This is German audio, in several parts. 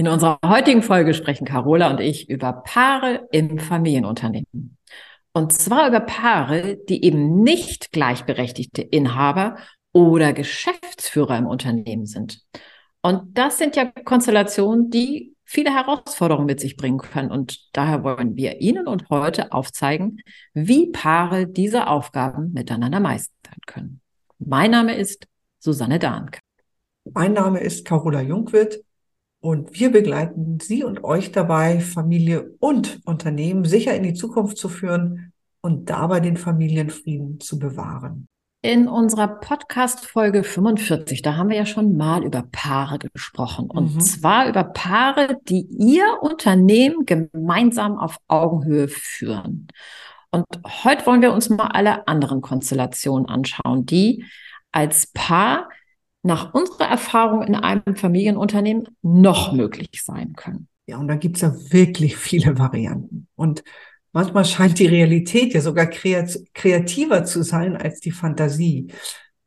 In unserer heutigen Folge sprechen Carola und ich über Paare im Familienunternehmen. Und zwar über Paare, die eben nicht gleichberechtigte Inhaber oder Geschäftsführer im Unternehmen sind. Und das sind ja Konstellationen, die viele Herausforderungen mit sich bringen können. Und daher wollen wir Ihnen und heute aufzeigen, wie Paare diese Aufgaben miteinander meistern können. Mein Name ist Susanne Dahnke. Mein Name ist Carola Jungwirth. Und wir begleiten Sie und euch dabei, Familie und Unternehmen sicher in die Zukunft zu führen und dabei den Familienfrieden zu bewahren. In unserer Podcast-Folge 45, da haben wir ja schon mal über Paare gesprochen. Und mhm. zwar über Paare, die ihr Unternehmen gemeinsam auf Augenhöhe führen. Und heute wollen wir uns mal alle anderen Konstellationen anschauen, die als Paar nach unserer Erfahrung in einem Familienunternehmen noch möglich sein können. Ja, und da gibt's ja wirklich viele Varianten. Und manchmal scheint die Realität ja sogar kreativer zu sein als die Fantasie.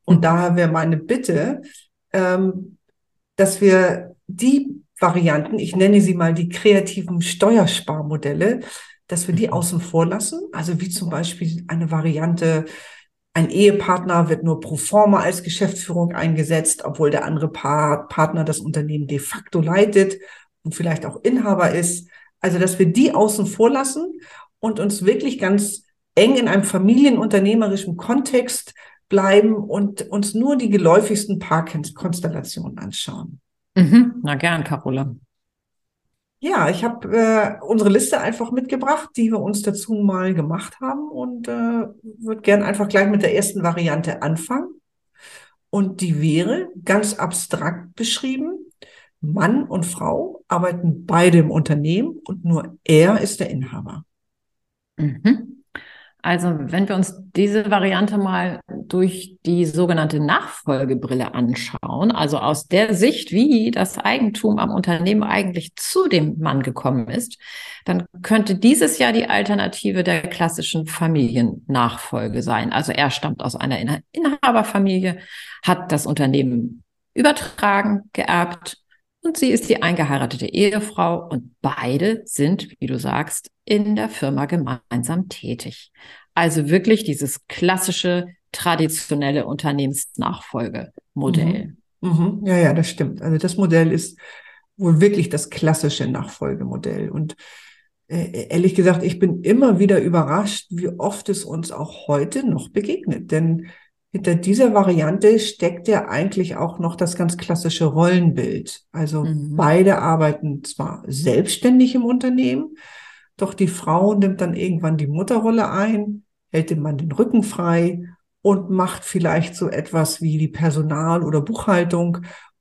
Und daher wäre meine Bitte, ähm, dass wir die Varianten, ich nenne sie mal die kreativen Steuersparmodelle, dass wir die mhm. außen vor lassen. Also wie zum Beispiel eine Variante, ein Ehepartner wird nur pro forma als Geschäftsführung eingesetzt, obwohl der andere Part, Partner das Unternehmen de facto leitet und vielleicht auch Inhaber ist. Also, dass wir die außen vor lassen und uns wirklich ganz eng in einem familienunternehmerischen Kontext bleiben und uns nur die geläufigsten Paarkonstellationen anschauen. Mhm. Na gern, Carola. Ja, ich habe äh, unsere Liste einfach mitgebracht, die wir uns dazu mal gemacht haben und äh, würde gern einfach gleich mit der ersten Variante anfangen. Und die wäre ganz abstrakt beschrieben. Mann und Frau arbeiten beide im Unternehmen und nur er ist der Inhaber. Mhm. Also wenn wir uns diese Variante mal durch die sogenannte Nachfolgebrille anschauen, also aus der Sicht, wie das Eigentum am Unternehmen eigentlich zu dem Mann gekommen ist, dann könnte dieses ja die Alternative der klassischen Familiennachfolge sein. Also er stammt aus einer Inhaberfamilie, hat das Unternehmen übertragen, geerbt und sie ist die eingeheiratete Ehefrau und beide sind, wie du sagst, in der Firma gemeinsam tätig. Also wirklich dieses klassische, traditionelle Unternehmensnachfolgemodell. Mhm. Mhm. Ja, ja, das stimmt. Also das Modell ist wohl wirklich das klassische Nachfolgemodell. Und äh, ehrlich gesagt, ich bin immer wieder überrascht, wie oft es uns auch heute noch begegnet. Denn hinter dieser Variante steckt ja eigentlich auch noch das ganz klassische Rollenbild. Also mhm. beide arbeiten zwar selbstständig im Unternehmen, doch die Frau nimmt dann irgendwann die Mutterrolle ein, hält dem Mann den Rücken frei und macht vielleicht so etwas wie die Personal- oder Buchhaltung.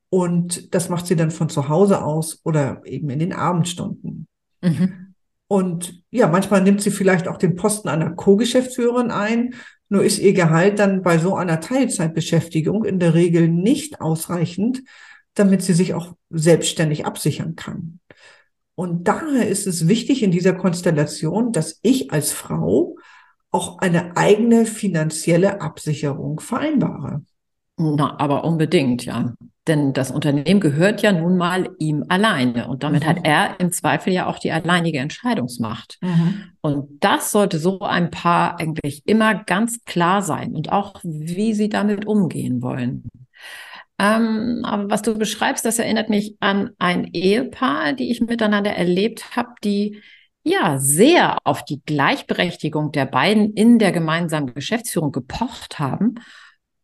Und das macht sie dann von zu Hause aus oder eben in den Abendstunden. Mhm. Und ja, manchmal nimmt sie vielleicht auch den Posten einer Co-Geschäftsführerin ein. Nur ist ihr Gehalt dann bei so einer Teilzeitbeschäftigung in der Regel nicht ausreichend, damit sie sich auch selbstständig absichern kann. Und daher ist es wichtig in dieser Konstellation, dass ich als Frau auch eine eigene finanzielle Absicherung vereinbare. Na, aber unbedingt, ja. Denn das Unternehmen gehört ja nun mal ihm alleine. Und damit mhm. hat er im Zweifel ja auch die alleinige Entscheidungsmacht. Mhm. Und das sollte so ein Paar eigentlich immer ganz klar sein und auch, wie sie damit umgehen wollen. Ähm, aber was du beschreibst, das erinnert mich an ein Ehepaar, die ich miteinander erlebt habe, die ja sehr auf die Gleichberechtigung der beiden in der gemeinsamen Geschäftsführung gepocht haben.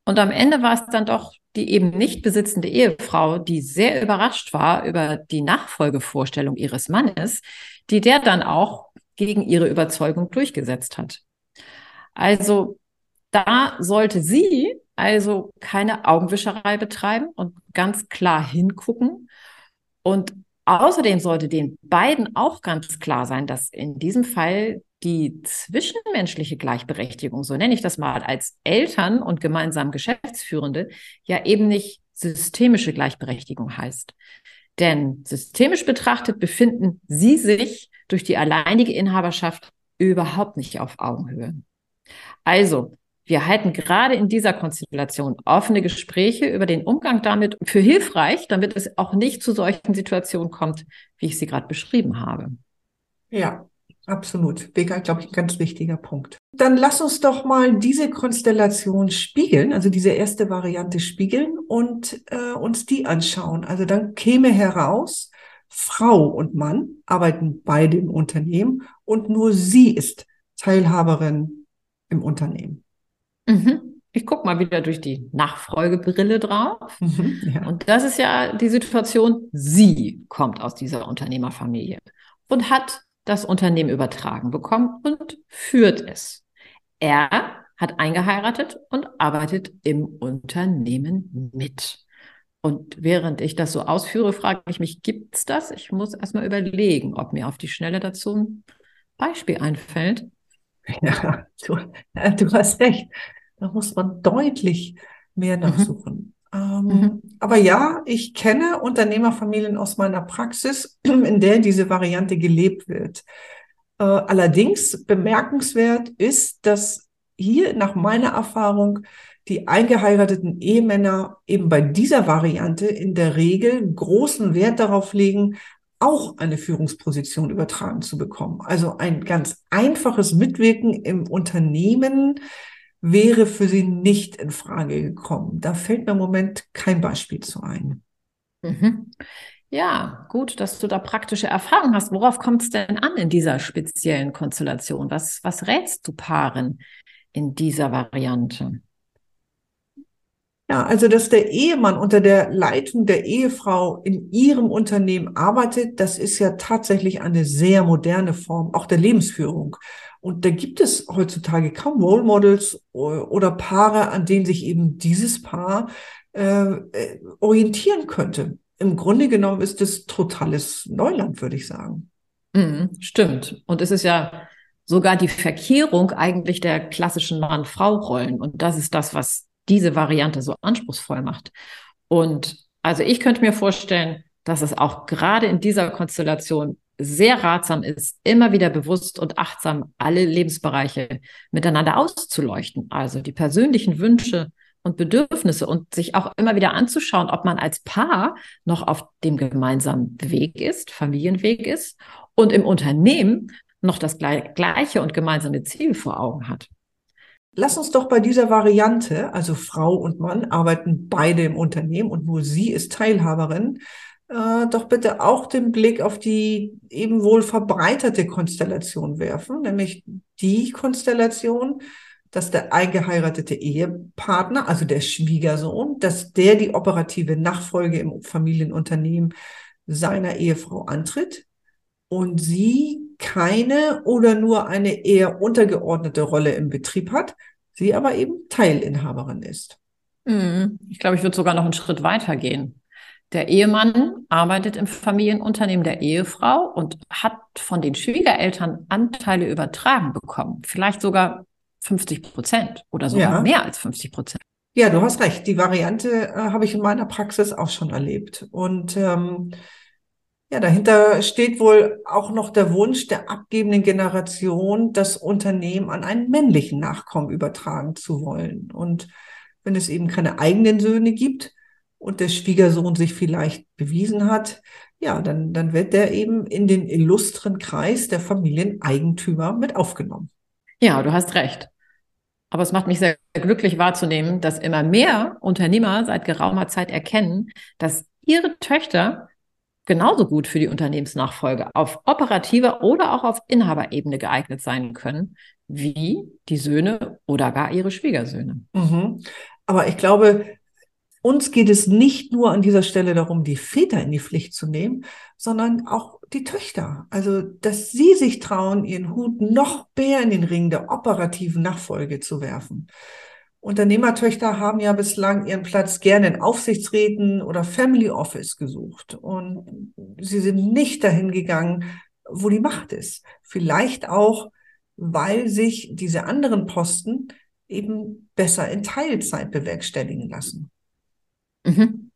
Und am Ende war es dann doch die eben nicht besitzende Ehefrau, die sehr überrascht war über die Nachfolgevorstellung ihres Mannes, die der dann auch gegen ihre Überzeugung durchgesetzt hat. Also da sollte sie also keine Augenwischerei betreiben und ganz klar hingucken und außerdem sollte den beiden auch ganz klar sein, dass in diesem Fall die zwischenmenschliche Gleichberechtigung, so nenne ich das mal, als Eltern und gemeinsam Geschäftsführende ja eben nicht systemische Gleichberechtigung heißt. Denn systemisch betrachtet befinden sie sich durch die alleinige Inhaberschaft überhaupt nicht auf Augenhöhe. Also, wir halten gerade in dieser Konstellation offene Gespräche über den Umgang damit für hilfreich, damit es auch nicht zu solchen Situationen kommt, wie ich sie gerade beschrieben habe. Ja, absolut. Vega, glaube ich, ein ganz wichtiger Punkt. Dann lass uns doch mal diese Konstellation spiegeln, also diese erste Variante spiegeln und äh, uns die anschauen. Also dann käme heraus, Frau und Mann arbeiten beide im Unternehmen und nur sie ist Teilhaberin im Unternehmen. Mhm. Ich gucke mal wieder durch die Nachfolgebrille drauf. Mhm, ja. Und das ist ja die Situation, sie kommt aus dieser Unternehmerfamilie und hat das Unternehmen übertragen bekommen und führt es. Er hat eingeheiratet und arbeitet im Unternehmen mit. Und während ich das so ausführe, frage ich mich, gibt es das? Ich muss erstmal überlegen, ob mir auf die Schnelle dazu ein Beispiel einfällt. Ja, du, du hast recht. Da muss man deutlich mehr mhm. nachsuchen. Mhm. Ähm, mhm. Aber ja, ich kenne Unternehmerfamilien aus meiner Praxis, in der diese Variante gelebt wird. Äh, allerdings bemerkenswert ist, dass hier nach meiner Erfahrung die eingeheirateten Ehemänner eben bei dieser Variante in der Regel großen Wert darauf legen, auch eine Führungsposition übertragen zu bekommen. Also ein ganz einfaches Mitwirken im Unternehmen wäre für sie nicht in Frage gekommen. Da fällt mir im Moment kein Beispiel zu ein. Mhm. Ja, gut, dass du da praktische Erfahrung hast. Worauf kommt es denn an in dieser speziellen Konstellation? Was, was rätst du Paaren in dieser Variante? Ja, also dass der Ehemann unter der Leitung der Ehefrau in ihrem Unternehmen arbeitet, das ist ja tatsächlich eine sehr moderne Form auch der Lebensführung. Und da gibt es heutzutage kaum Role Models oder Paare, an denen sich eben dieses Paar äh, äh, orientieren könnte. Im Grunde genommen ist es totales Neuland, würde ich sagen. Mhm, stimmt. Und es ist ja sogar die Verkehrung eigentlich der klassischen Mann-Frau-Rollen. Und das ist das, was diese Variante so anspruchsvoll macht. Und also ich könnte mir vorstellen, dass es auch gerade in dieser Konstellation sehr ratsam ist, immer wieder bewusst und achtsam alle Lebensbereiche miteinander auszuleuchten. Also die persönlichen Wünsche und Bedürfnisse und sich auch immer wieder anzuschauen, ob man als Paar noch auf dem gemeinsamen Weg ist, Familienweg ist und im Unternehmen noch das gleiche und gemeinsame Ziel vor Augen hat. Lass uns doch bei dieser Variante, also Frau und Mann arbeiten beide im Unternehmen und nur sie ist Teilhaberin, äh, doch bitte auch den Blick auf die eben wohl verbreiterte Konstellation werfen, nämlich die Konstellation, dass der eingeheiratete Ehepartner, also der Schwiegersohn, dass der die operative Nachfolge im Familienunternehmen seiner Ehefrau antritt und sie keine oder nur eine eher untergeordnete Rolle im Betrieb hat, sie aber eben Teilinhaberin ist. Hm, ich glaube, ich würde sogar noch einen Schritt weiter gehen. Der Ehemann arbeitet im Familienunternehmen der Ehefrau und hat von den Schwiegereltern Anteile übertragen bekommen. Vielleicht sogar 50 Prozent oder sogar ja. mehr als 50 Prozent. Ja, du hast recht. Die Variante äh, habe ich in meiner Praxis auch schon erlebt. Und ähm, ja, dahinter steht wohl auch noch der Wunsch der abgebenden Generation, das Unternehmen an einen männlichen Nachkommen übertragen zu wollen. Und wenn es eben keine eigenen Söhne gibt und der Schwiegersohn sich vielleicht bewiesen hat, ja, dann, dann wird der eben in den illustren Kreis der Familieneigentümer mit aufgenommen. Ja, du hast recht. Aber es macht mich sehr glücklich wahrzunehmen, dass immer mehr Unternehmer seit geraumer Zeit erkennen, dass ihre Töchter genauso gut für die Unternehmensnachfolge auf operativer oder auch auf Inhaberebene geeignet sein können, wie die Söhne oder gar ihre Schwiegersöhne. Mhm. Aber ich glaube, uns geht es nicht nur an dieser Stelle darum, die Väter in die Pflicht zu nehmen, sondern auch die Töchter. Also, dass sie sich trauen, ihren Hut noch mehr in den Ring der operativen Nachfolge zu werfen. Unternehmertöchter haben ja bislang ihren Platz gerne in Aufsichtsräten oder Family Office gesucht. Und sie sind nicht dahin gegangen, wo die Macht ist. Vielleicht auch, weil sich diese anderen Posten eben besser in Teilzeit bewerkstelligen lassen. Mhm.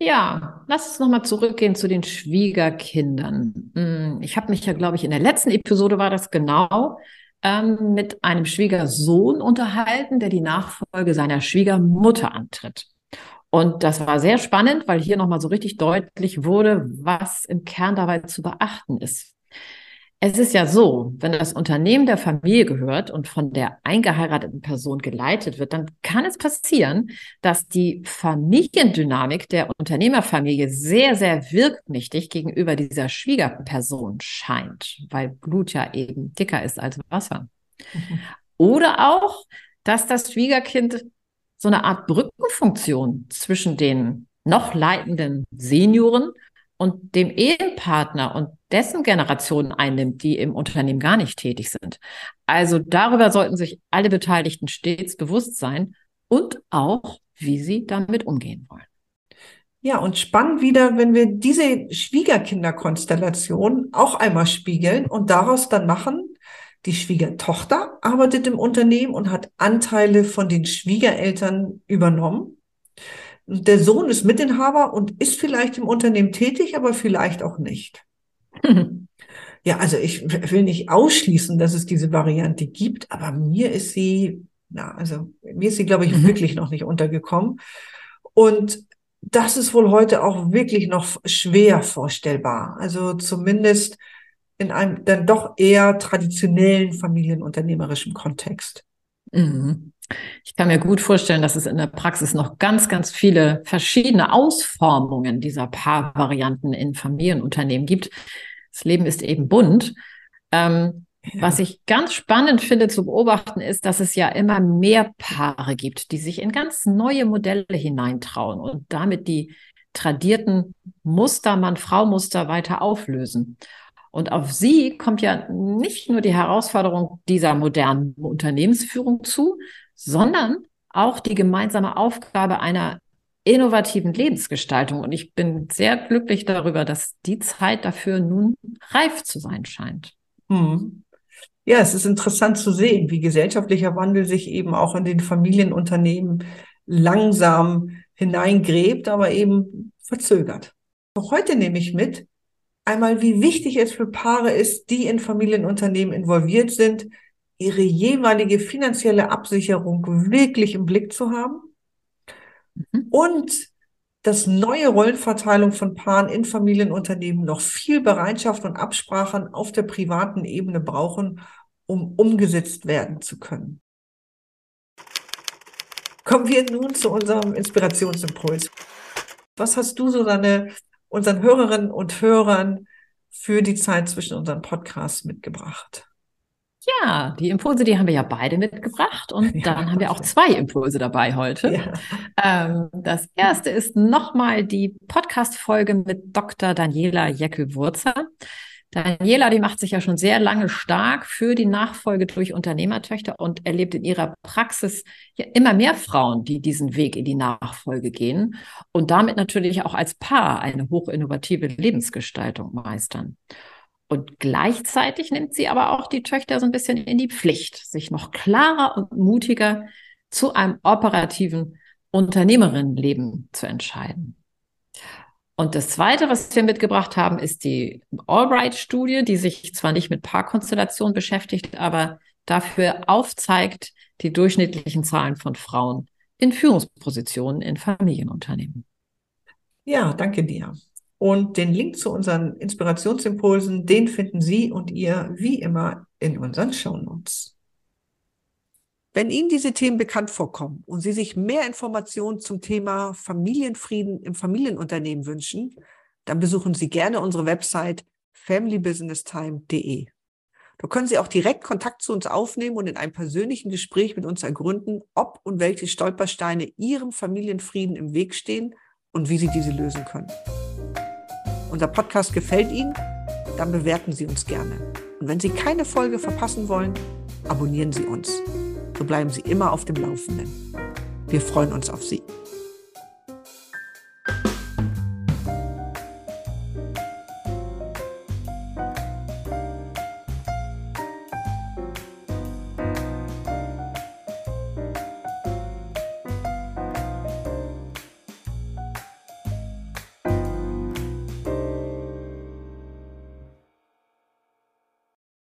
Ja, lass uns nochmal zurückgehen zu den Schwiegerkindern. Hm, ich habe mich ja, glaube ich, in der letzten Episode war das genau ähm, mit einem Schwiegersohn unterhalten, der die Nachfolge seiner Schwiegermutter antritt. Und das war sehr spannend, weil hier nochmal so richtig deutlich wurde, was im Kern dabei zu beachten ist. Es ist ja so, wenn das Unternehmen der Familie gehört und von der eingeheirateten Person geleitet wird, dann kann es passieren, dass die Familiendynamik der Unternehmerfamilie sehr, sehr wirkmächtig gegenüber dieser Schwiegerperson scheint, weil Blut ja eben dicker ist als Wasser. Mhm. Oder auch, dass das Schwiegerkind so eine Art Brückenfunktion zwischen den noch leitenden Senioren und dem Ehepartner und dessen Generation einnimmt, die im Unternehmen gar nicht tätig sind. Also darüber sollten sich alle Beteiligten stets bewusst sein und auch, wie sie damit umgehen wollen. Ja, und spannend wieder, wenn wir diese Schwiegerkinderkonstellation auch einmal spiegeln und daraus dann machen, die Schwiegertochter arbeitet im Unternehmen und hat Anteile von den Schwiegereltern übernommen. Der Sohn ist Mitinhaber und ist vielleicht im Unternehmen tätig, aber vielleicht auch nicht. Ja, also ich will nicht ausschließen, dass es diese Variante gibt, aber mir ist sie, na, also mir ist sie, glaube ich, mhm. wirklich noch nicht untergekommen. Und das ist wohl heute auch wirklich noch schwer vorstellbar. Also zumindest in einem dann doch eher traditionellen familienunternehmerischen Kontext. Mhm. Ich kann mir gut vorstellen, dass es in der Praxis noch ganz, ganz viele verschiedene Ausformungen dieser Paarvarianten in Familienunternehmen gibt. Das Leben ist eben bunt. Ähm, ja. Was ich ganz spannend finde zu beobachten, ist, dass es ja immer mehr Paare gibt, die sich in ganz neue Modelle hineintrauen und damit die tradierten Muster, Mann-Frau-Muster weiter auflösen. Und auf sie kommt ja nicht nur die Herausforderung dieser modernen Unternehmensführung zu, sondern auch die gemeinsame Aufgabe einer innovativen Lebensgestaltung. Und ich bin sehr glücklich darüber, dass die Zeit dafür nun reif zu sein scheint. Hm. Ja, es ist interessant zu sehen, wie gesellschaftlicher Wandel sich eben auch in den Familienunternehmen langsam hineingräbt, aber eben verzögert. Auch heute nehme ich mit, einmal, wie wichtig es für Paare ist, die in Familienunternehmen involviert sind, ihre jeweilige finanzielle Absicherung wirklich im Blick zu haben mhm. und dass neue Rollenverteilung von Paaren in Familienunternehmen noch viel Bereitschaft und Absprachen auf der privaten Ebene brauchen, um umgesetzt werden zu können. Kommen wir nun zu unserem Inspirationsimpuls. Was hast du so deine unseren Hörerinnen und Hörern für die Zeit zwischen unseren Podcasts mitgebracht? Ja, die Impulse, die haben wir ja beide mitgebracht und ja, dann haben wir auch zwei Impulse dabei heute. Ja. Ähm, das erste ist nochmal die Podcast-Folge mit Dr. Daniela Jeckel-Wurzer. Daniela, die macht sich ja schon sehr lange stark für die Nachfolge durch Unternehmertöchter und erlebt in ihrer Praxis ja immer mehr Frauen, die diesen Weg in die Nachfolge gehen und damit natürlich auch als Paar eine hochinnovative Lebensgestaltung meistern. Und gleichzeitig nimmt sie aber auch die Töchter so ein bisschen in die Pflicht, sich noch klarer und mutiger zu einem operativen Unternehmerinnenleben zu entscheiden. Und das Zweite, was wir mitgebracht haben, ist die Albright-Studie, die sich zwar nicht mit Paarkonstellationen beschäftigt, aber dafür aufzeigt die durchschnittlichen Zahlen von Frauen in Führungspositionen in Familienunternehmen. Ja, danke dir. Und den Link zu unseren Inspirationsimpulsen, den finden Sie und ihr wie immer in unseren Shownotes. Wenn Ihnen diese Themen bekannt vorkommen und Sie sich mehr Informationen zum Thema Familienfrieden im Familienunternehmen wünschen, dann besuchen Sie gerne unsere Website familybusinesstime.de. Da können Sie auch direkt Kontakt zu uns aufnehmen und in einem persönlichen Gespräch mit uns ergründen, ob und welche Stolpersteine Ihrem Familienfrieden im Weg stehen und wie Sie diese lösen können. Unser Podcast gefällt Ihnen? Dann bewerten Sie uns gerne. Und wenn Sie keine Folge verpassen wollen, abonnieren Sie uns. So bleiben Sie immer auf dem Laufenden. Wir freuen uns auf Sie.